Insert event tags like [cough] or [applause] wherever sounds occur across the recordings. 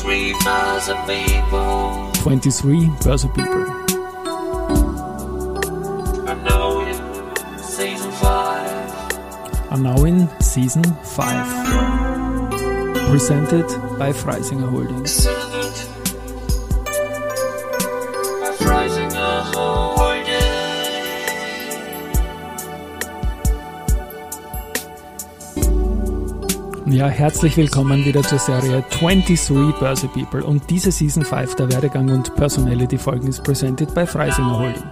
23 Börse People. 23 Börse People. Now in season 5. Are now in season 5. Presented by Freisinger Holdings. Ja, herzlich willkommen wieder zur Serie 23 Börse People und diese Season 5 der Werdegang und Personality Folgen ist presented by Freisinger Holding.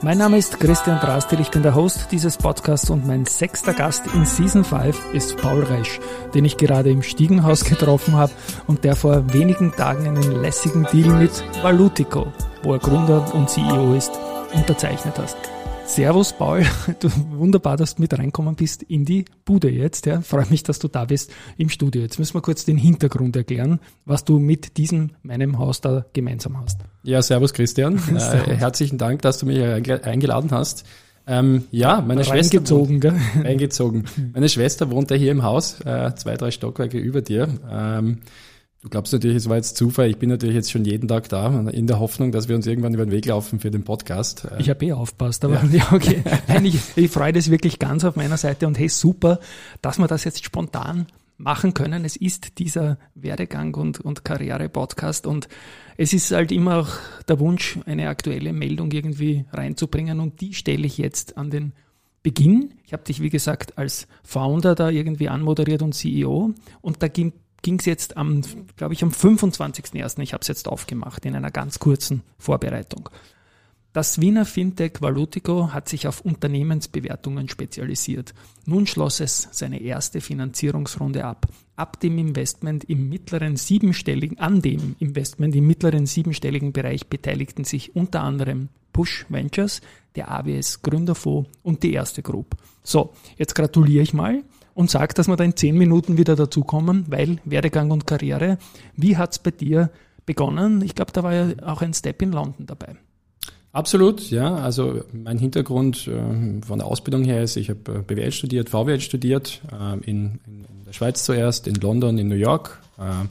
Mein Name ist Christian Drastil, ich bin der Host dieses Podcasts und mein sechster Gast in Season 5 ist Paul Resch, den ich gerade im Stiegenhaus getroffen habe und der vor wenigen Tagen einen lässigen Deal mit Valutico, wo er Gründer und CEO ist, unterzeichnet hast. Servus Paul, [laughs] du, wunderbar, dass du mit reinkommen bist in die Bude jetzt. Ja. Freue mich, dass du da bist im Studio. Jetzt müssen wir kurz den Hintergrund erklären, was du mit diesem meinem Haus da gemeinsam hast. Ja, servus Christian. [laughs] Servus. Äh, herzlichen Dank, dass du mich einge- eingeladen hast. Ähm, ja, meine Schwester Reingezogen, gell? wohnt, eingezogen. [laughs] Meine Schwester wohnt ja hier im Haus, äh, zwei, drei Stockwerke über dir. Ähm, du glaubst natürlich, es war jetzt Zufall. Ich bin natürlich jetzt schon jeden Tag da, in der Hoffnung, dass wir uns irgendwann über den Weg laufen für den Podcast. Äh, Ich habe eh aufpasst, aber ja, [laughs] okay. [laughs] Nein, ich, ich freue das wirklich ganz auf meiner Seite und hey, super, dass wir das jetzt spontan machen können. Es ist dieser Werdegang und, und Karriere-Podcast und es ist halt immer auch der Wunsch, eine aktuelle Meldung irgendwie reinzubringen und die stelle ich jetzt an den Beginn. Ich habe dich, wie gesagt, als Founder da irgendwie anmoderiert und CEO und da ging es jetzt am, glaube ich, am 25.01. Ich habe es jetzt aufgemacht in einer ganz kurzen Vorbereitung. Das Wiener Fintech Valutico hat sich auf Unternehmensbewertungen spezialisiert. Nun schloss es seine erste Finanzierungsrunde ab. Ab dem Investment im mittleren siebenstelligen, an dem Investment im mittleren siebenstelligen Bereich beteiligten sich unter anderem Push Ventures, der AWS Gründerfonds und die erste Group. So, jetzt gratuliere ich mal und sag, dass wir da in zehn Minuten wieder dazukommen, weil Werdegang und Karriere. Wie hat's bei dir begonnen? Ich glaube, da war ja auch ein Step in London dabei. Absolut, ja. Also mein Hintergrund äh, von der Ausbildung her ist, ich habe äh, BWL studiert, VWL studiert, äh, in, in, der Schweiz zuerst, in London, in New York. Ähm,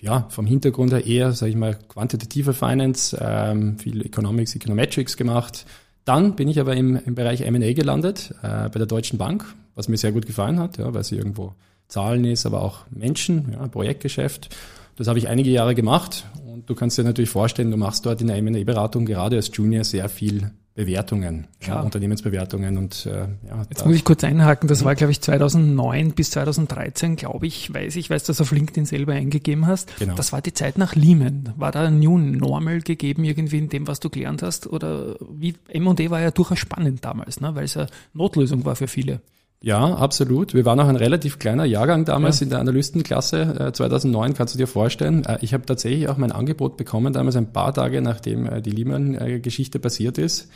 ja, vom Hintergrund her eher, sage ich mal, quantitative Finance, ähm, viel Economics, Econometrics gemacht. Dann bin ich aber im, im Bereich M&A gelandet, äh, bei der Deutschen Bank, was mir sehr gut gefallen hat, ja, weil sie irgendwo Zahlen ist, aber auch Menschen, ja, Projektgeschäft. Das habe ich einige Jahre gemacht und du kannst dir natürlich vorstellen, du machst dort in der M&A-Beratung gerade als Junior sehr viel Bewertungen, ja. Unternehmensbewertungen und äh, ja. Jetzt muss ich kurz einhaken, das war glaube ich 2009 bis 2013, glaube ich, weiß ich, weiß, dass du auf LinkedIn selber eingegeben hast. Genau. Das war die Zeit nach Lehman. War da ein New Normal gegeben irgendwie in dem, was du gelernt hast? Oder wie M&A war ja durchaus spannend damals, ne? weil es ja Notlösung war für viele. Ja, absolut. Wir waren auch ein relativ kleiner Jahrgang damals Ja. in der Analystenklasse äh, 2009, kannst du dir vorstellen. Äh, ich habe tatsächlich auch mein Angebot bekommen, damals ein paar Tage nachdem äh, die Lehman-Geschichte passiert ist.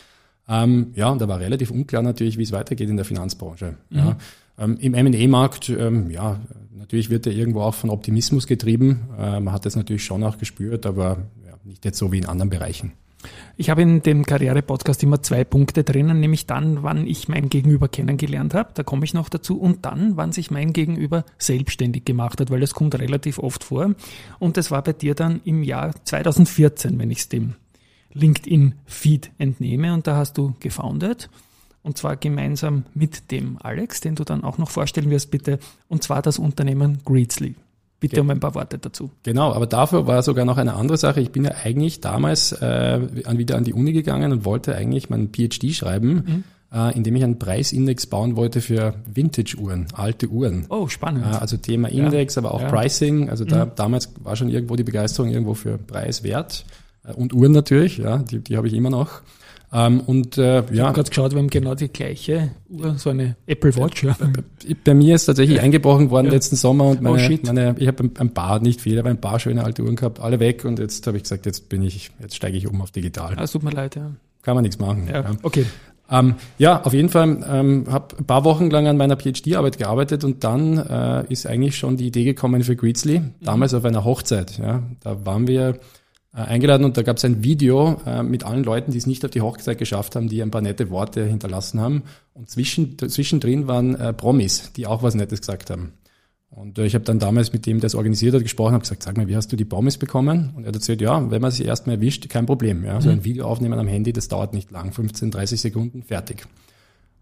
Ähm, ja, und da war relativ unklar natürlich, wie es weitergeht in der Finanzbranche. Ja. Ähm, Im M&A-Markt, ähm, ja, natürlich wird er irgendwo auch von Optimismus getrieben. Äh, man hat das natürlich schon auch gespürt, aber ja, nicht jetzt so wie in anderen Bereichen. Ich habe in dem Karriere-Podcast immer zwei Punkte drinnen, nämlich dann, wann ich mein Gegenüber kennengelernt habe, da komme ich noch dazu, und dann, wann sich mein Gegenüber selbstständig gemacht hat, weil das kommt relativ oft vor. Und das war bei dir dann im Jahr 2014, wenn ich es dem LinkedIn-Feed entnehme, und da hast du gefoundet. Und zwar gemeinsam mit dem Alex, den du dann auch noch vorstellen wirst, bitte. Und zwar das Unternehmen Greedsley. Bitte um ein paar Worte dazu. Genau, aber dafür war sogar noch eine andere Sache. Ich bin ja eigentlich damals äh, wieder an die Uni gegangen und wollte eigentlich meinen PhD schreiben, äh, indem ich einen Preisindex bauen wollte für Vintage-Uhren, alte Uhren. Oh, spannend. Äh, also Thema Index, aber auch ja. Pricing. Also da damals war schon irgendwo die Begeisterung irgendwo für Preis, Wert äh, und Uhren natürlich. Ja, die, die habe ich immer noch. Ähm, und äh, Ich ja, habe gerade geschaut, wir haben genau die gleiche Uhr, so eine Apple Watch. Ja. bei mir ist tatsächlich eingebrochen worden letzten Sommer und meine, Oh, meine ich habe ein, paar, nicht viele, aber ein paar schöne alte Uhren gehabt, alle weg und jetzt habe ich gesagt, jetzt bin ich, jetzt steige ich um auf digital. Ah, tut mir leid, ja. Kann man nichts machen. Ja, Ja. okay. Ähm, ja, auf jeden Fall ähm, habe ein paar Wochen lang an meiner PhD-Arbeit gearbeitet und dann äh, ist eigentlich schon die Idee gekommen für Greedsley, damals auf einer Hochzeit. Ja, da waren wir eingeladen und da gab es ein Video äh, mit allen Leuten, die es nicht auf die Hochzeit geschafft haben, die ein paar nette Worte hinterlassen haben. Und zwischen, zwischendrin waren äh, Promis, die auch was Nettes gesagt haben. Und äh, ich habe dann damals mit dem, der es organisiert hat, gesprochen, habe gesagt, sag mal, wie hast du die Promis bekommen? Und er hat erzählt, ja, wenn man sie erstmal erwischt, kein Problem. Ja, so ein Video aufnehmen am Handy, das dauert nicht lang, 15, 30 Sekunden, fertig.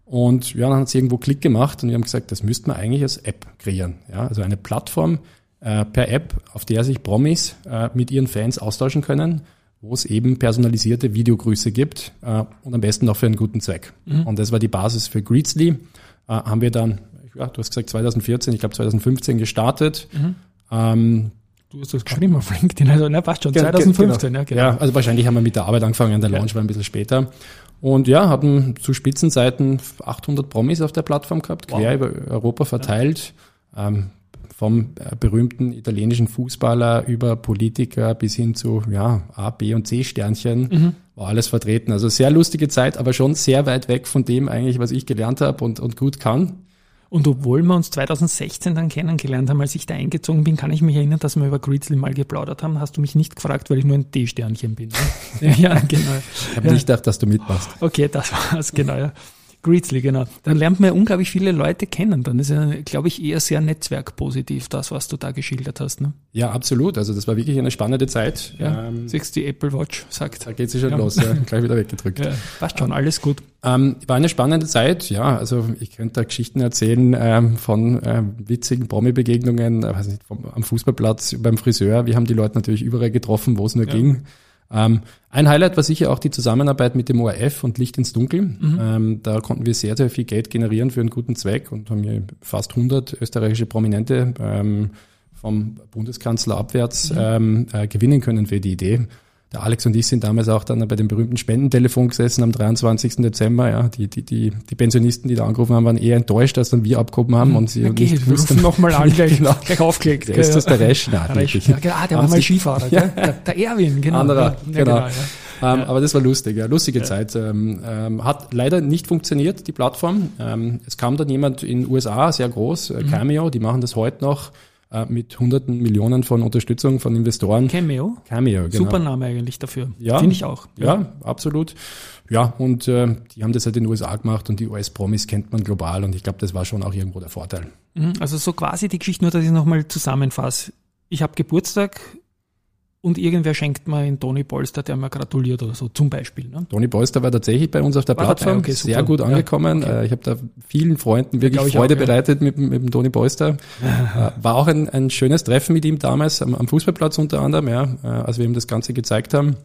Und ja, dann hat es irgendwo Klick gemacht und wir haben gesagt, das müsste man eigentlich als App kreieren. Ja, also eine Plattform äh, per App, auf der sich Promis äh, mit ihren Fans austauschen können, wo es eben personalisierte Videogrüße gibt äh, und am besten noch für einen guten Zweck. Mhm. Und das war die Basis für Greetsly. Äh, haben wir dann, ja, du hast gesagt 2014, ich glaube 2015 gestartet. Mhm. Ähm, Du hast das geschrieben auf LinkedIn, also ne, passt schon, 2015, genau. ja, genau. Ja, also wahrscheinlich haben wir mit der Arbeit angefangen, der Launch war ein bisschen später. Und ja, hatten zu Spitzenzeiten 800 Promis auf der Plattform gehabt, wow. quer über Europa verteilt. Ja. Ähm, vom äh, berühmten italienischen Fußballer über Politiker bis hin zu ja, A, B und C Sternchen mhm. war alles vertreten. Also sehr lustige Zeit, aber schon sehr weit weg von dem eigentlich, was ich gelernt habe und, und gut kann. Und obwohl wir uns 2016 dann kennengelernt haben, als ich da eingezogen bin, kann ich mich erinnern, dass wir über Grizzly mal geplaudert haben. Hast du mich nicht gefragt, weil ich nur ein D-Sternchen bin. Ne? [laughs] ja, genau. Ich habe ja. nicht gedacht, dass du mitmachst. Okay, das war's, genau. Ja. Grizzly, genau. Dann lernt man ja unglaublich viele Leute kennen. Dann ist ja, glaube ich, eher sehr netzwerkpositiv, das, was du da geschildert hast. Ne? Ja, absolut. Also das war wirklich eine spannende Zeit. Ja, ähm, siehst die Apple Watch sagt. Da geht sie schon ja. los, ja. gleich wieder weggedrückt. Ja, passt schon, alles gut. Ähm, war eine spannende Zeit, ja. Also ich könnte da Geschichten erzählen ähm, von ähm, witzigen Promi-Begegnungen, äh, weiß nicht, vom, am Fußballplatz, beim Friseur. Wir haben die Leute natürlich überall getroffen, wo es nur ja. ging. Ähm, ein Highlight war sicher auch die Zusammenarbeit mit dem ORF und Licht ins Dunkel. Mhm. Ähm, da konnten wir sehr, sehr viel Geld generieren für einen guten Zweck und haben hier fast 100 österreichische Prominente ähm, vom Bundeskanzler abwärts mhm. ähm, äh, gewinnen können für die Idee der Alex und ich sind damals auch dann bei dem berühmten Spendentelefon gesessen am 23. Dezember. Ja, die, die, die, die Pensionisten, die da angerufen haben, waren eher enttäuscht, als dann wir abgehoben haben und sie okay, nicht wussten. nochmal [laughs] an, gleich, genau. [laughs] gleich aufgelegt. Der ist das der Resch? Nein, Resch. Ja, genau, der war mal Skifahrer, ja. der, der Erwin, genau. Anderer, ja, genau. genau ja. Ähm, aber das war lustig, ja, lustige ja. Zeit. Ähm, ähm, hat leider nicht funktioniert, die Plattform. Ähm, es kam dann jemand in den USA, sehr groß, äh, mhm. Cameo, die machen das heute noch äh, mit hunderten Millionen von Unterstützung von Investoren. Cameo? Cameo, genau. Super Name eigentlich dafür. Ja. Finde ich auch. Ja, ja absolut. Ja, und äh, die haben das halt in den USA gemacht und die US-Promis kennt man global und ich glaube, das war schon auch irgendwo der Vorteil. Mhm, also so quasi die Geschichte, nur dass ich nochmal zusammenfasse. Ich habe Geburtstag, und irgendwer schenkt mir einen Toni Polster, der mir gratuliert oder so, zum Beispiel. Ne? Toni Polster war tatsächlich bei uns auf der war Plattform, okay, sehr gut angekommen. Ja, okay. Äh, ich habe da vielen Freunden wirklich Freude auch, bereitet ja. mit, mit dem Toni Polster. [laughs] Äh, war auch ein, ein schönes Treffen mit ihm damals am, am Fußballplatz unter anderem, ja, äh, als wir ihm das Ganze gezeigt haben.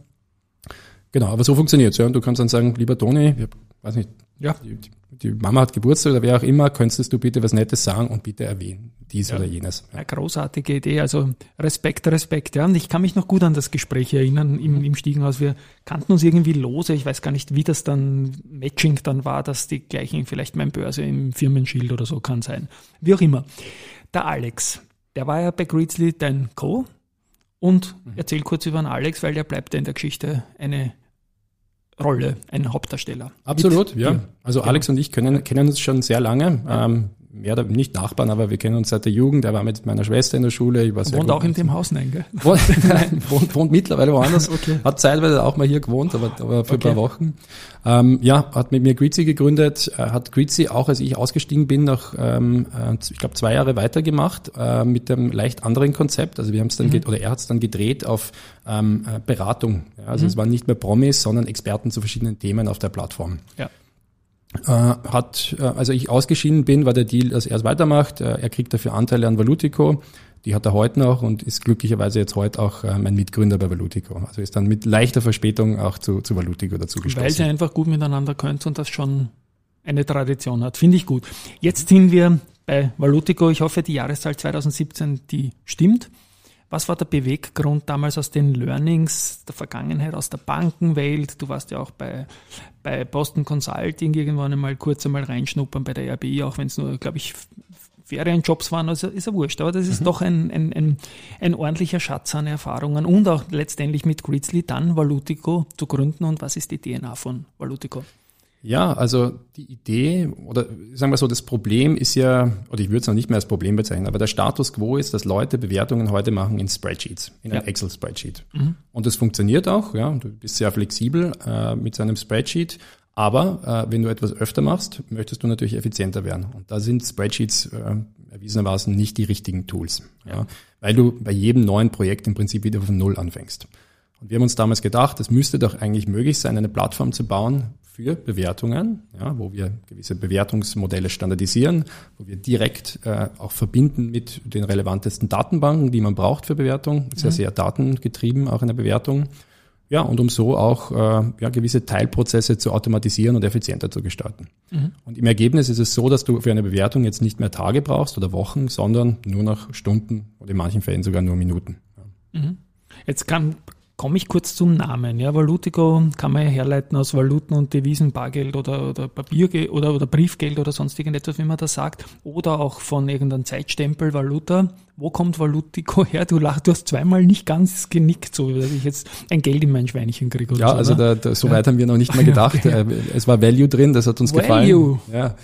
Genau, aber so funktioniert's. Ja. Und du kannst dann sagen, lieber Toni, ich weiß nicht, ja. die, die Mama hat Geburtstag oder wer auch immer, könntest du bitte was Nettes sagen und bitte erwähnen, dies ja. oder jenes. Ja. großartige Idee, also Respekt, Respekt. Ja. Und ich kann mich noch gut an das Gespräch erinnern im, im Stiegenhaus. Wir kannten uns irgendwie lose, ich weiß gar nicht, wie das dann Matching dann war, dass die gleichen, vielleicht mein Börse im Firmenschild oder so kann sein. Wie auch immer. Der Alex, der war ja bei Greedsley dein Co. Und mhm. erzähl kurz über den Alex, weil der bleibt ja in der Geschichte eine Rolle, ein Hauptdarsteller. Absolut, Mit, ja. Also Alex und ich können, kennen uns schon sehr lange. Ähm, mehr oder nicht Nachbarn, aber wir kennen uns seit der Jugend. Er war mit meiner Schwester in der Schule. Ich war sehr wohnt auch in dem Haus, nein, gell? [laughs] Wohnt, nein, wohnt, wohnt mittlerweile woanders. [laughs] okay. Hat zeitweise auch mal hier gewohnt, aber, aber für okay. ein paar Wochen. Ähm, ja, hat mit mir Greetsy gegründet, hat Greetsy auch, als ich ausgestiegen bin, noch, ähm, äh, ich glaube, zwei Jahre weitergemacht äh, mit einem leicht anderen Konzept. Also wir haben es dann, mhm. oder er hat es dann gedreht auf ähm, äh, Beratung. Ja, also mhm. es waren nicht mehr Promis, sondern Experten zu verschiedenen Themen auf der Plattform. Ja. Äh, hat, äh, also ich ausgeschieden bin, war der Deal, dass er es weitermacht. Äh, er kriegt dafür Anteile an Valutico. Die hat er heute noch und ist glücklicherweise jetzt heute auch äh, mein Mitgründer bei Valutico. Also ist dann mit leichter Verspätung auch zu, zu Valutico dazu gestoßen. Weil sie einfach gut miteinander könnt und das schon eine Tradition hat. Finde ich gut. Jetzt sind wir bei Valutico. Ich hoffe, die Jahreszahl 2017, die stimmt. Was war der Beweggrund damals aus den Learnings der Vergangenheit, aus der Bankenwelt? Du warst ja auch bei, bei Boston Consulting irgendwann einmal kurz einmal reinschnuppern, bei der RBI, auch wenn es nur, glaube ich, Ferienjobs waren, also ist ja wurscht, aber das ist mhm. doch ein, ein, ein, ein ordentlicher Schatz an Erfahrungen und auch letztendlich mit Grizzly dann Valutico zu gründen und was ist die DNA von Valutico? Ja, also die Idee oder sagen wir so, das Problem ist ja, oder ich würde es noch nicht mehr als Problem bezeichnen, aber der Status quo ist, dass Leute Bewertungen heute machen in Spreadsheets, in ja. einem Excel-Spreadsheet. Mhm. Und das funktioniert auch, ja, du bist sehr flexibel äh, mit so einem Spreadsheet, aber äh, wenn du etwas öfter machst, möchtest du natürlich effizienter werden. Und da sind Spreadsheets äh, erwiesenermaßen nicht die richtigen Tools. Ja. Weil du bei jedem neuen Projekt im Prinzip wieder von Null anfängst. Und wir haben uns damals gedacht, es müsste doch eigentlich möglich sein, eine Plattform zu bauen für Bewertungen, ja, wo wir gewisse Bewertungsmodelle standardisieren, wo wir direkt äh, auch verbinden mit den relevantesten Datenbanken, die man braucht für Bewertung. Sehr, mhm. sehr datengetrieben auch in der Bewertung. Ja, und um so auch äh, ja, gewisse Teilprozesse zu automatisieren und effizienter zu gestalten. Mhm. Und im Ergebnis ist es so, dass du für eine Bewertung jetzt nicht mehr Tage brauchst oder Wochen, sondern nur noch Stunden oder in manchen Fällen sogar nur Minuten. Mhm. Jetzt kann, komme ich kurz zum Namen. Ja, Valutico kann man ja herleiten aus Valuten und Devisen, Bargeld oder, oder Papiergeld oder, oder Briefgeld oder sonst irgendetwas, wie man das sagt. Oder auch von irgendeinem Zeitstempel, Valuta. Wo kommt Valutico [laughs] her? Du lachst, du hast zweimal nicht ganz genickt, so dass ich jetzt ein Geld in mein Schweinchen kriege. ja, so, also da, da, so weit haben wir noch nicht mal [laughs] gedacht. Äh, es war Value drin, das hat uns Value. gefallen. Ja.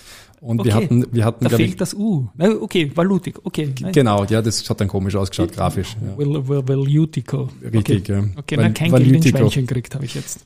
Und okay. wir hatten, wir hatten, da fehlt ich, das U. Okay, Valutic, okay. Genau, ja, das hat dann komisch ausgeschaut, grafisch. Ja. Valutico. Richtig, okay. ja. Okay, Val kein Valutico. Geld in Schweinchen gekriegt, habe ich jetzt.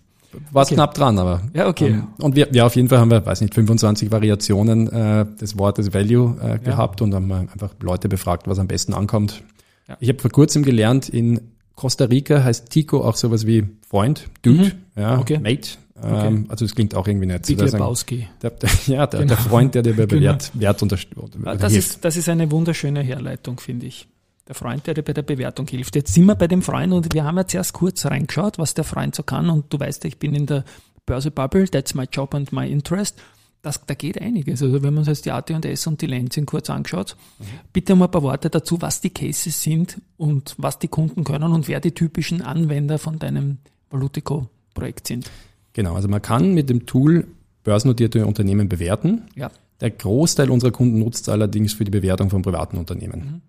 War okay. knapp dran, aber. Ja, okay. Ähm, und wir, ja, auf jeden Fall haben wir, weiß nicht, 25 Variationen äh, des Wortes Value äh, ja. gehabt und haben einfach Leute befragt, was am besten ankommt. Ja. Ich habe vor kurzem gelernt, in Costa Rica heißt Tico auch sowas wie Freund, Dude, mhm. ja, okay. Mate. Okay. Ähm, also es klingt auch irgendwie nett. Big Lebowski. Der, der, [laughs] ja, der, genau. der Freund, der dir bei genau. Wert, Wert unterstützt. Das ist, das ist eine wunderschöne Herleitung, finde ich. Der Freund, der dir bei der Bewertung hilft. Jetzt sind wir bei dem Freund und wir haben jetzt erst kurz reingeschaut, was der Freund so kann. Und du weißt, ich bin in der Börse Bubble, that's my job and my interest. Das, da geht einiges. Also wenn man sich jetzt die AT&S und die Lenzing kurz anschaut, mhm. bitte mal ein paar Worte dazu, was die Cases sind und was die Kunden können und wer die typischen Anwender von deinem Valutico-Projekt sind. Genau, also man kann mit dem Tool börsennotierte Unternehmen bewerten. Ja. Der Großteil unserer Kunden nutzt es allerdings für die Bewertung von privaten Unternehmen. Mhm.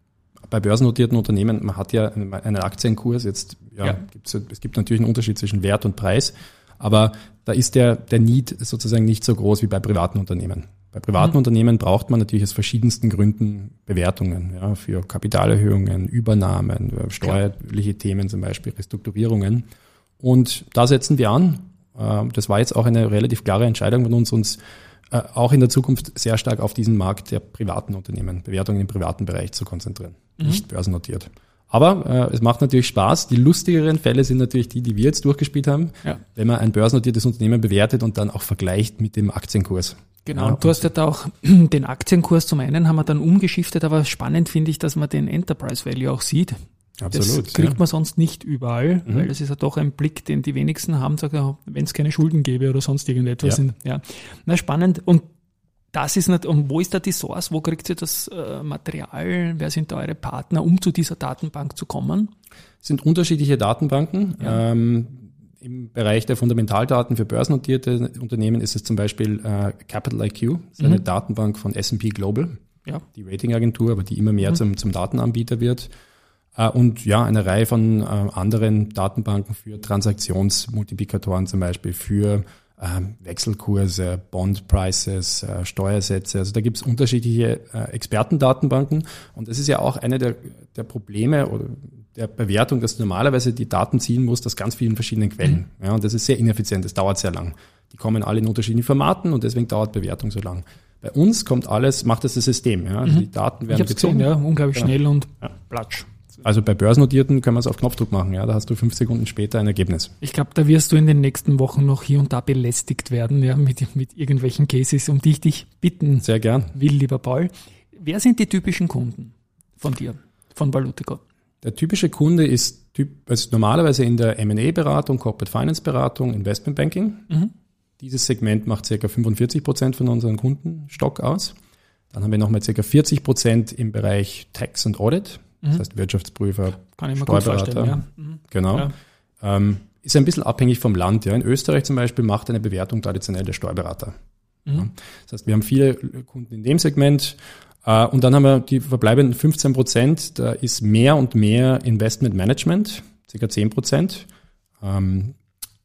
Bei börsennotierten Unternehmen, man hat ja einen Aktienkurs, jetzt ja, ja. Gibt's, es gibt natürlich einen Unterschied zwischen Wert und Preis, aber da ist der, der Need sozusagen nicht so groß wie bei privaten Unternehmen. Bei privaten mhm. Unternehmen braucht man natürlich aus verschiedensten Gründen Bewertungen, ja, für Kapitalerhöhungen, Übernahmen, steuerliche Themen zum Beispiel, Restrukturierungen. Und da setzen wir an das war jetzt auch eine relativ klare Entscheidung von uns, uns äh, auch in der Zukunft sehr stark auf diesen Markt der privaten Unternehmen, Bewertungen im privaten Bereich zu konzentrieren, mhm. nicht börsennotiert. Aber äh, es macht natürlich Spaß. Die lustigeren Fälle sind natürlich die, die wir jetzt durchgespielt haben, ja. wenn man ein börsennotiertes Unternehmen bewertet und dann auch vergleicht mit dem Aktienkurs. Genau, ja, und du hast ja da auch [clears throat] den Aktienkurs zum einen haben wir dann umgeschiftet, aber spannend finde ich, dass man den Enterprise Value auch sieht. Absolut. Das kriegt ja. man sonst nicht überall, mhm. weil das ist ja doch ein Blick, den die wenigsten haben, sagt, wenn es keine Schulden gäbe oder sonst irgendetwas. Ja. ja. Na, spannend. Und das ist nicht, und wo ist da die Source? Wo kriegt ihr das äh, Material? Wer sind da eure Partner, um zu dieser Datenbank zu kommen? Es sind unterschiedliche Datenbanken. Ja. Ähm, Im Bereich der Fundamentaldaten für börsennotierte Unternehmen ist es zum Beispiel äh, Capital IQ, das ist eine mhm. Datenbank von S&P Global, ja. die Ratingagentur, aber die immer mehr mhm. zum, zum Datenanbieter wird. Äh, und ja, eine Reihe von äh, anderen Datenbanken für Transaktionsmultiplikatoren zum Beispiel, für ähm, Wechselkurse, Bond Prices, äh, Steuersätze. Also da gibt es unterschiedliche Expertendatenbanken. Und das ist ja auch eine der, der Probleme oder der Bewertung, dass du normalerweise die Daten ziehen musst aus ganz vielen verschiedenen Quellen. Mhm. Ja, und das ist sehr ineffizient, das dauert sehr lang. Die kommen alle in unterschiedlichen Formaten und deswegen dauert Bewertung so lang. Bei uns kommt alles, macht das das System. Ja? Also mhm. Die Daten werden ich gezogen. Gesehen, ja, unglaublich genau. schnell und ja. platsch. Also bei börsennotierten können wir es auf Knopfdruck machen, ja. Da hast du fünf Sekunden später ein Ergebnis. Ich glaube, da wirst du in den nächsten Wochen noch hier und da belästigt werden, ja, mit, mit irgendwelchen Cases, um die ich dich bitten Sehr gern. will, lieber Paul. Wer sind die typischen Kunden von dir, von Valutico? Der typische Kunde ist typ, also normalerweise in der M&A-Beratung, Corporate Finance-Beratung, Investmentbanking. Mhm. Dieses Segment macht ca. 45 Prozent von unseren Kundenstock aus. Dann haben wir nochmal ca. 40 Prozent im Bereich Tax und Audit. Das mhm. heißt Wirtschaftsprüfer, Kann ich mir Steuerberater. Ja. Mhm. Genau. Ja. Ähm, ist ein bisschen abhängig vom Land. Ja. In Österreich zum Beispiel macht eine Bewertung traditionell der Steuerberater. Mhm. Ja. Das heißt, wir haben viele Kunden in dem Segment. Äh, und dann haben wir die verbleibenden 15 Prozent. Da ist mehr und mehr Investment Management, circa 10 Prozent. Ähm,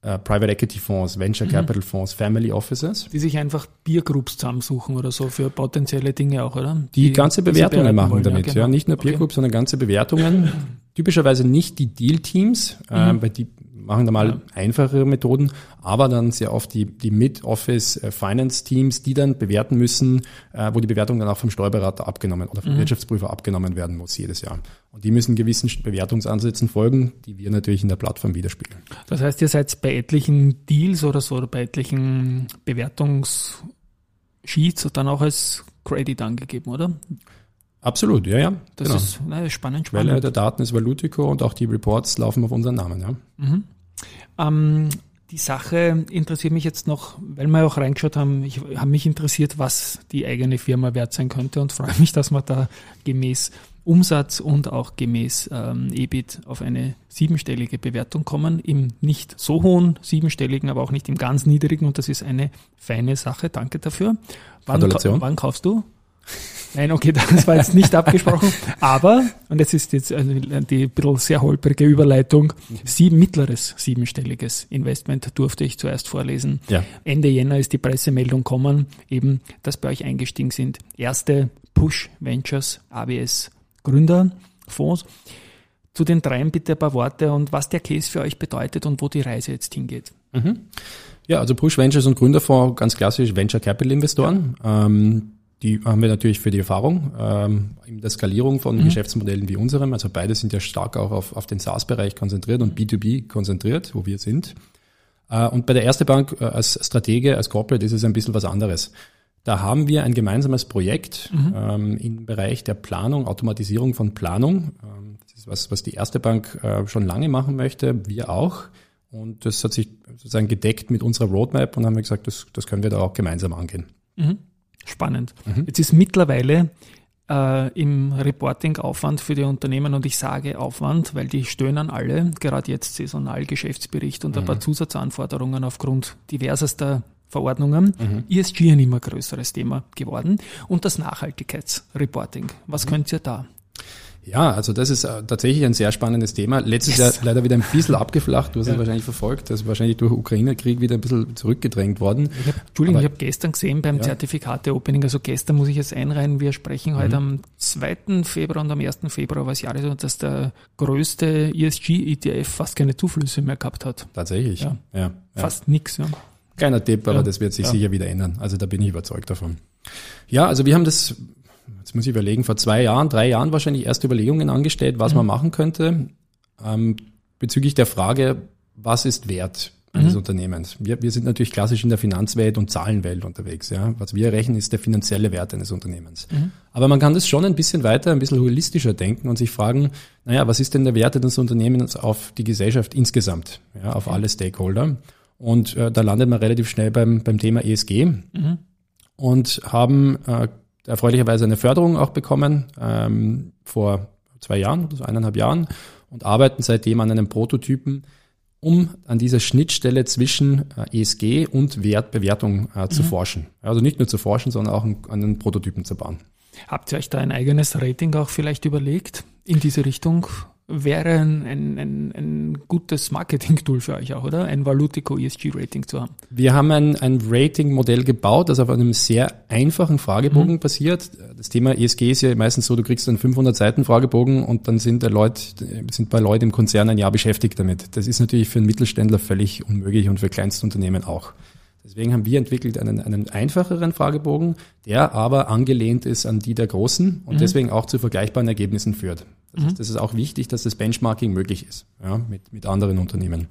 äh, Private Equity Fonds, Venture mhm. Capital Fonds, Family Offices. Die sich einfach Peer-Groups zusammensuchen oder so für potenzielle Dinge auch, oder? Die, die ganze Bewertungen machen wollen, damit, ja, genau. ja, Nicht nur Peer-Groups, okay. sondern ganze Bewertungen. [clears throat] Typischerweise nicht die Deal-Teams, äh, mhm. weil die machen da mal einfachere Methoden, aber dann sehr oft die, die Mid-Office-Finance-Teams, die dann bewerten müssen, äh, wo die Bewertung dann auch vom Steuerberater abgenommen oder vom mhm. Wirtschaftsprüfer abgenommen werden muss jedes Jahr. Und die müssen gewissen Bewertungsansätzen folgen, die wir natürlich in der Plattform widerspiegeln. Das heißt, ihr seid bei etlichen Deals oder so oder bei etlichen Bewertungssheets dann auch als Credit angegeben, oder? Absolut, ja, ja. Das genau. ist na, spannend, spannend. Quelle der Daten ist Valutico und auch die Reports laufen auf unseren Namen, ja. Mhm. Ähm, die Sache interessiert mich jetzt noch, weil wir auch reingeschaut haben, ich habe mich interessiert, was die eigene Firma wert sein könnte und freue mich, dass wir da gemäß Umsatz und auch gemäß ähm, EBIT auf eine siebenstellige Bewertung kommen, im nicht so hohen siebenstelligen, aber auch nicht im ganz niedrigen und das ist eine feine Sache. Danke dafür. Wann, wann kaufst du? Nein, okay, das war jetzt nicht abgesprochen. Aber, und das ist jetzt also die bisschen sehr holprige Überleitung, sieben, mittleres siebenstelliges Investment durfte ich zuerst vorlesen. Ja. Ende Jänner ist die Pressemeldung kommen, eben, dass bei euch eingestiegen sind erste Push Ventures ABS Gründerfonds. Zu den dreien bitte ein paar Worte und was der Case für euch bedeutet und wo die Reise jetzt hingeht. Mhm. Ja, also Push Ventures und Gründerfonds, ganz klassisch Venture Capital Investoren. Ja. Ähm, die haben wir natürlich für die Erfahrung ähm, in der Skalierung von mhm. Geschäftsmodellen wie unserem. Also beide sind ja stark auch auf, auf den SaaS-Bereich konzentriert und B2B konzentriert, wo wir sind. Äh, und bei der Erste Bank äh, als Stratege, als Corporate ist es ein bisschen was anderes. Da haben wir ein gemeinsames Projekt mhm. ähm, im Bereich der Planung, Automatisierung von Planung. Ähm, das ist was, was die Erste Bank äh, schon lange machen möchte, wir auch. Und das hat sich sozusagen gedeckt mit unserer Roadmap und haben wir gesagt, das, das können wir da auch gemeinsam angehen. Mhm. Spannend. Mhm. Jetzt ist mittlerweile äh, im Reporting Aufwand für die Unternehmen und ich sage Aufwand, weil die stöhnen alle, gerade jetzt saisonal Geschäftsbericht und mhm. ein paar Zusatzanforderungen aufgrund diversester Verordnungen. Mhm. ESG ein immer größeres Thema geworden und das Nachhaltigkeitsreporting. Was mhm. könnt ihr da? Ja, also das ist äh, tatsächlich ein sehr spannendes Thema. Letztes yes. Jahr leider wieder ein bisschen [laughs] abgeflacht. Du hast ja. es wahrscheinlich verfolgt. Das ist wahrscheinlich durch Ukraine-Krieg wieder ein bisschen zurückgedrängt worden. Ich hab, Entschuldigung, Aber, ich habe gestern gesehen beim ja. Zertifikate-Opening, also gestern muss ich jetzt einreihen, wir sprechen mhm. heute am 2. Februar und am 1. Februar was Jahres, dass der größte ESG-ETF fast keine Zuflüsse mehr gehabt hat. Tatsächlich, ja. ja fast nix. Ja. Kleiner Tipp, aber das wird sich sicher wieder ändern. Also da bin ich überzeugt davon. Ja, also wir haben das jetzt muss ich überlegen, vor zwei Jahren, drei Jahren wahrscheinlich erste Überlegungen angestellt, was mhm. man machen könnte, ähm, bezüglich der Frage, was ist Wert eines mhm. Unternehmens? Wir, wir sind natürlich klassisch in der Finanzwelt und Zahlenwelt unterwegs. Ja? Was wir rechnen, ist der finanzielle Wert eines Unternehmens. Mhm. Aber man kann das schon ein bisschen weiter, ein bisschen holistischer denken und sich fragen, naja, was ist denn der Wert eines Unternehmens auf die Gesellschaft insgesamt, ja, auf alle Stakeholder? Und äh, da landet man relativ schnell beim, beim Thema ESG mhm. und haben äh, erfreulicherweise eine Förderung auch bekommen ähm, vor zwei Jahren oder so eineinhalb Jahren und arbeiten seitdem an einem Prototypen, um an dieser Schnittstelle zwischen äh, ESG und Wertbewertung äh, zu mhm. forschen. Also nicht nur zu forschen, sondern auch an, an den Prototypen zu bauen. Habt ihr euch da ein eigenes Rating auch vielleicht überlegt in diese Richtung? Wäre ein, ein, ein, gutes Marketing-Tool für euch auch, oder? Ein Valutico ESG-Rating zu haben. Wir haben ein, ein Rating-Modell gebaut, das auf einem sehr einfachen Fragebogen mhm. basiert. Das Thema ESG ist ja meistens so, du kriegst einen 500 Seiten Fragebogen und dann sind, der Leute, sind bei Leuten im Konzern ein Jahr beschäftigt damit. Das ist natürlich für einen Mittelständler völlig unmöglich und für Kleinstunternehmen auch. Deswegen haben wir entwickelt einen, einen einfacheren Fragebogen, der aber angelehnt ist an die der Großen und mhm. deswegen auch zu vergleichbaren Ergebnissen führt. Das, mhm. heißt, das ist auch wichtig, dass das Benchmarking möglich ist ja, mit, mit anderen Unternehmen.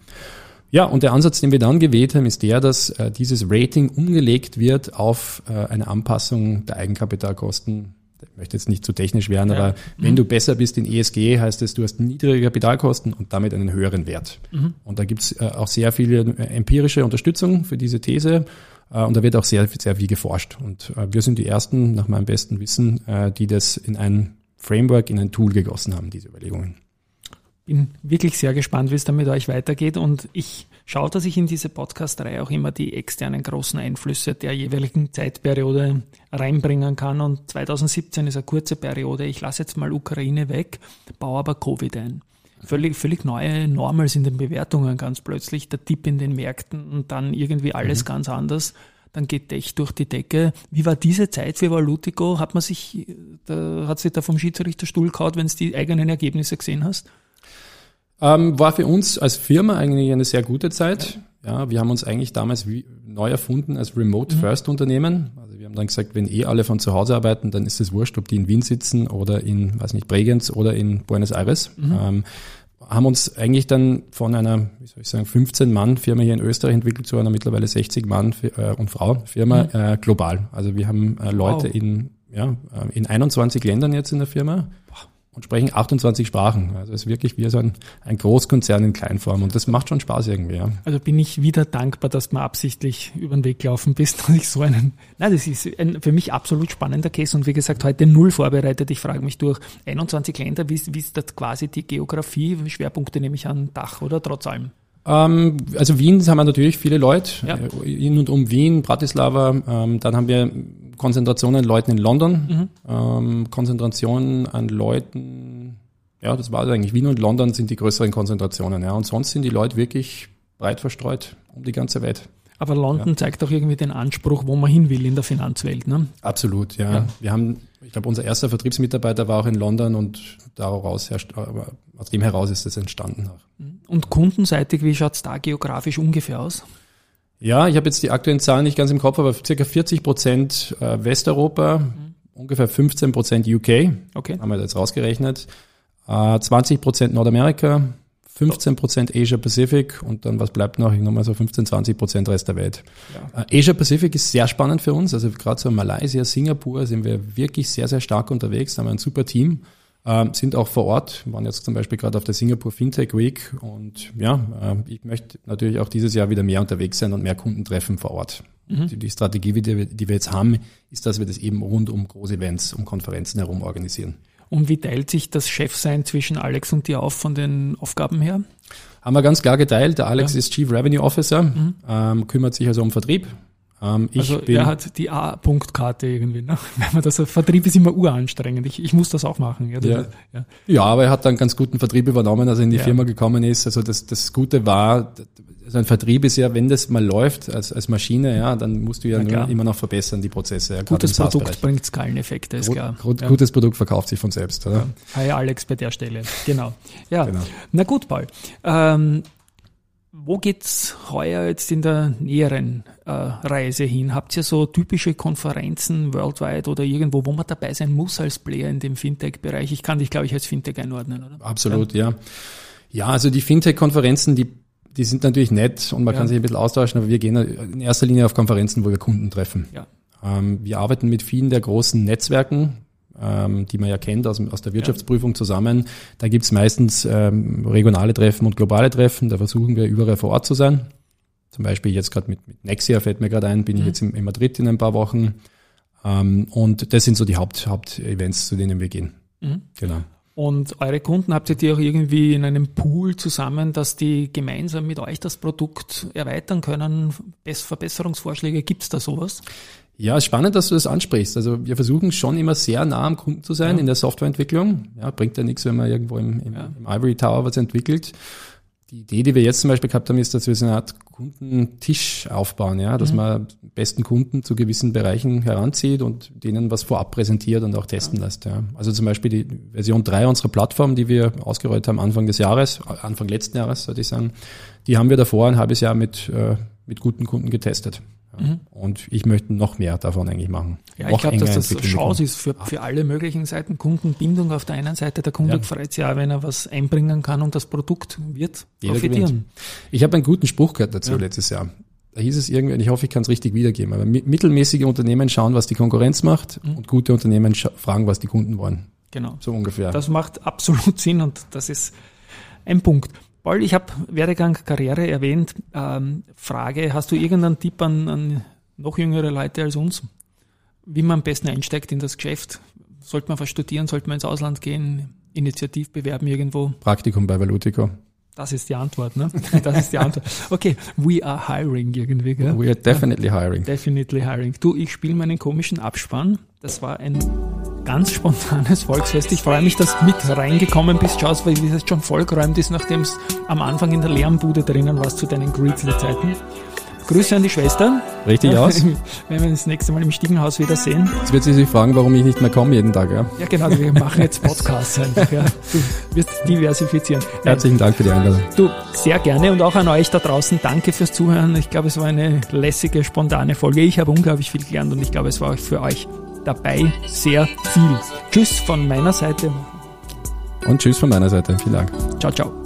Ja, und der Ansatz, den wir dann gewählt haben, ist der, dass äh, dieses Rating umgelegt wird auf äh, eine Anpassung der Eigenkapitalkosten. Ich möchte jetzt nicht zu technisch werden, ja. aber mhm. wenn du besser bist in ESG, heißt es, du hast niedrige Kapitalkosten und damit einen höheren Wert. Mhm. Und da gibt's äh, auch sehr viele äh, empirische Unterstützung für diese These. Äh, und da wird auch sehr, sehr viel geforscht. Und wir sind die Ersten, nach meinem besten Wissen, die das in ein Framework, in ein Tool gegossen haben, diese Überlegungen. Bin wirklich sehr gespannt, wie es dann mit euch weitergeht und ich schaue, dass ich in diese Podcast-Reihe auch immer die externen großen Einflüsse der jeweiligen Zeitperiode reinbringen kann und 2017 ist eine kurze Periode. Ich lasse jetzt mal Ukraine weg, baue aber Covid ein völlig, völlig neue Normals in den Bewertungen ganz plötzlich, der Tipp in den Märkten und dann irgendwie alles mhm. ganz anders dann geht Tech durch die Decke. Wie war diese Zeit für Valutico? Hat man sich, da, hat sich da vom Schiedsrichterstuhl kaut, wenn du die eigenen Ergebnisse gesehen hast? Ähm, war für uns als Firma eigentlich eine sehr gute Zeit. Ja, wir haben uns eigentlich damals neu erfunden als Remote First Unternehmen. Also wir haben dann gesagt, wenn eh alle von zu Hause arbeiten, dann ist es wurscht, ob die in Wien sitzen oder in, weiß nicht, Bregenz oder in Buenos Aires. Ähm, haben uns eigentlich dann von einer, wie soll ich sagen, 15-Mann-Firma hier in Österreich entwickelt zu einer mittlerweile 60-Mann- äh, und Frau-Firma äh, global. Also wir haben äh, Leute Wow. in, ja, äh, in 21 Ländern jetzt in der Firma und sprechen 28 Sprachen. Also es ist wirklich wie so ein, ein Großkonzern in Kleinform und das macht schon Spaß irgendwie. Ja. Also bin ich wieder dankbar, dass du mir absichtlich über den Weg gelaufen bist, [laughs] dass ich so einen, nein, das ist ein für mich absolut spannender Case und wie gesagt, heute null vorbereitet. Ich frage mich durch 21 Länder, wie ist, wie ist das quasi die Geografie? Schwerpunkte nehme ich an Dach, oder? Trotz allem. Ähm, also Wien haben wir natürlich viele Leute, Ja. äh, in und um Wien, Bratislava. Ähm, dann haben wir Konzentrationen an Leuten in London, ähm, Konzentrationen an Leuten, ja, das war es eigentlich. Wien und London sind die größeren Konzentrationen. Ja. Und sonst sind die Leute wirklich breit verstreut um die ganze Welt. Aber London zeigt auch irgendwie den Anspruch, wo man hin will in der Finanzwelt. Ne? Absolut, ja. Ja. Wir haben, ich glaube, unser erster Vertriebsmitarbeiter war auch in London und daraus herrscht, aber aus dem heraus ist es entstanden. Und kundenseitig, wie schaut's da geografisch ungefähr aus? Ja, ich habe jetzt die aktuellen Zahlen nicht ganz im Kopf, aber circa 40 Prozent äh, Westeuropa, ungefähr 15 Prozent UK, Okay. haben wir jetzt rausgerechnet, äh, 20 Prozent Nordamerika, 15 Prozent Asia Pacific und dann was bleibt noch? Ich nochmal so 15, 20 Prozent Rest der Welt. Äh, Asia Pacific ist sehr spannend für uns, also gerade so Malaysia, Singapur sind wir wirklich sehr, sehr stark unterwegs, da haben wir ein super Team. Ähm, sind auch vor Ort, waren jetzt zum Beispiel gerade auf der Singapur Fintech Week und ja, äh, ich möchte natürlich auch dieses Jahr wieder mehr unterwegs sein und mehr Kunden treffen vor Ort. Die, die Strategie, die wir, die wir jetzt haben, ist, dass wir das eben rund um große Events, um Konferenzen herum organisieren. Und wie teilt sich das Chefsein zwischen Alex und dir auf von den Aufgaben her? Haben wir ganz klar geteilt. Der Alex ist Chief Revenue Officer, ähm, kümmert sich also um Vertrieb. Ähm, Also er hat die A-Punktkarte irgendwie. Ne? [laughs] Wenn man das Vertrieb ist immer uranstrengend. Ich, ich muss das auch machen. Ja, Ja. ja. ja, aber er hat dann ganz guten Vertrieb übernommen, als er in die Ja. Firma gekommen ist. Also das, das Gute war, also ein Vertrieb ist ja, wenn das mal läuft als, als Maschine, ja, dann musst du ja nur immer noch verbessern, die Prozesse. Ja, Gutes Produkt bringt Skaleneffekte, ist Gut, klar. gut, ja. Gutes Produkt verkauft sich von selbst, oder? Hi Alex bei der Stelle. Genau. Ja. Genau. Na gut, Paul. Ähm, wo geht's heuer jetzt in der näheren äh, Reise hin? Habt ihr so typische Konferenzen worldwide oder irgendwo, wo man dabei sein muss als Player in dem Fintech-Bereich? Ich kann dich, glaube ich, als Fintech einordnen, oder? Absolut, ja. Ja, also die Fintech-Konferenzen, die, die sind natürlich nett und man Ja. kann sich ein bisschen austauschen, aber wir gehen in erster Linie auf Konferenzen, wo wir Kunden treffen. Ja. Ähm, wir arbeiten mit vielen der großen Netzwerken, ähm, die man ja kennt aus, aus der Wirtschaftsprüfung zusammen. Da gibt's meistens ähm, regionale Treffen und globale Treffen. Da versuchen wir überall vor Ort zu sein. Zum Beispiel jetzt gerade mit, mit Nexia fällt mir gerade ein, bin ich jetzt in, in Madrid in ein paar Wochen. Ähm, und das sind so die Haupt, Hauptevents, zu denen wir gehen. Genau. Und eure Kunden habt ihr die auch irgendwie in einem Pool zusammen, dass die gemeinsam mit euch das Produkt erweitern können? Bess- Verbesserungsvorschläge, gibt's da sowas? Ja, spannend, dass du das ansprichst. Also wir versuchen schon immer sehr nah am Kunden zu sein Ja. in der Softwareentwicklung. Ja, bringt ja nichts, wenn man irgendwo im, im, Ja. im Ivory Tower was entwickelt. Die Idee, die wir jetzt zum Beispiel gehabt haben, ist, dass wir so eine Art Kundentisch aufbauen, ja, dass man besten Kunden zu gewissen Bereichen heranzieht und denen was vorab präsentiert und auch testen lässt. Ja. Also zum Beispiel die Version 3 unserer Plattform, die wir ausgerollt haben Anfang des Jahres, Anfang letzten Jahres, sollte ich sagen, die haben wir davor ein halbes Jahr mit, äh, mit guten Kunden getestet. Ja. Und ich möchte noch mehr davon eigentlich machen. Ja, noch ich glaube, dass das eine Chance ist für, für alle möglichen Seiten. Kundenbindung auf der einen Seite, der Kunde Ja. freut sich auch, wenn er was einbringen kann und das Produkt wird Jeder profitieren. gewinnt. Ich habe einen guten Spruch gehört dazu letztes Jahr. Da hieß es irgendwie, ich hoffe, ich kann es richtig wiedergeben, aber mi- mittelmäßige Unternehmen schauen, was die Konkurrenz macht Mhm. und gute Unternehmen fragen, was die Kunden wollen. Genau. So ungefähr. Das macht absolut [laughs] Sinn und das ist ein Punkt. Paul, ich habe Werdegang, Karriere erwähnt. Ähm, Frage, hast du irgendeinen Tipp an, an noch jüngere Leute als uns, wie man am besten einsteigt in das Geschäft? Sollte man was studieren? Sollte man ins Ausland gehen? Initiativ bewerben irgendwo? Praktikum bei Valutico. Das ist die Antwort, ne? [laughs] Das ist die Antwort. Okay, we are hiring irgendwie, gell? We are definitely hiring. Definitely hiring. Du, ich spiele meinen komischen Abspann. Das war ein ganz spontanes Volksfest. Ich freue mich, dass du mit reingekommen bist. Schaust, weil es schon vollgeräumt ist, nachdem es am Anfang in der Lärmbude drinnen warst zu deinen Grizzly-Zeiten. Grüße an die Schwester. Richtig aus. [laughs] Wenn wir uns das nächste Mal im Stiegenhaus wiedersehen. Jetzt wird sie sich fragen, warum ich nicht mehr komme jeden Tag. Ja. Ja, genau, wir machen jetzt Podcasts einfach. Ja. Du wirst diversifizieren. Nein, Herzlichen Dank für die Einladung. Du, sehr gerne und auch an euch da draußen. Danke fürs Zuhören. Ich glaube, es war eine lässige, spontane Folge. Ich habe unglaublich viel gelernt und ich glaube, es war auch für euch dabei sehr viel. Tschüss von meiner Seite. Und tschüss von meiner Seite. Vielen Dank. Ciao, ciao.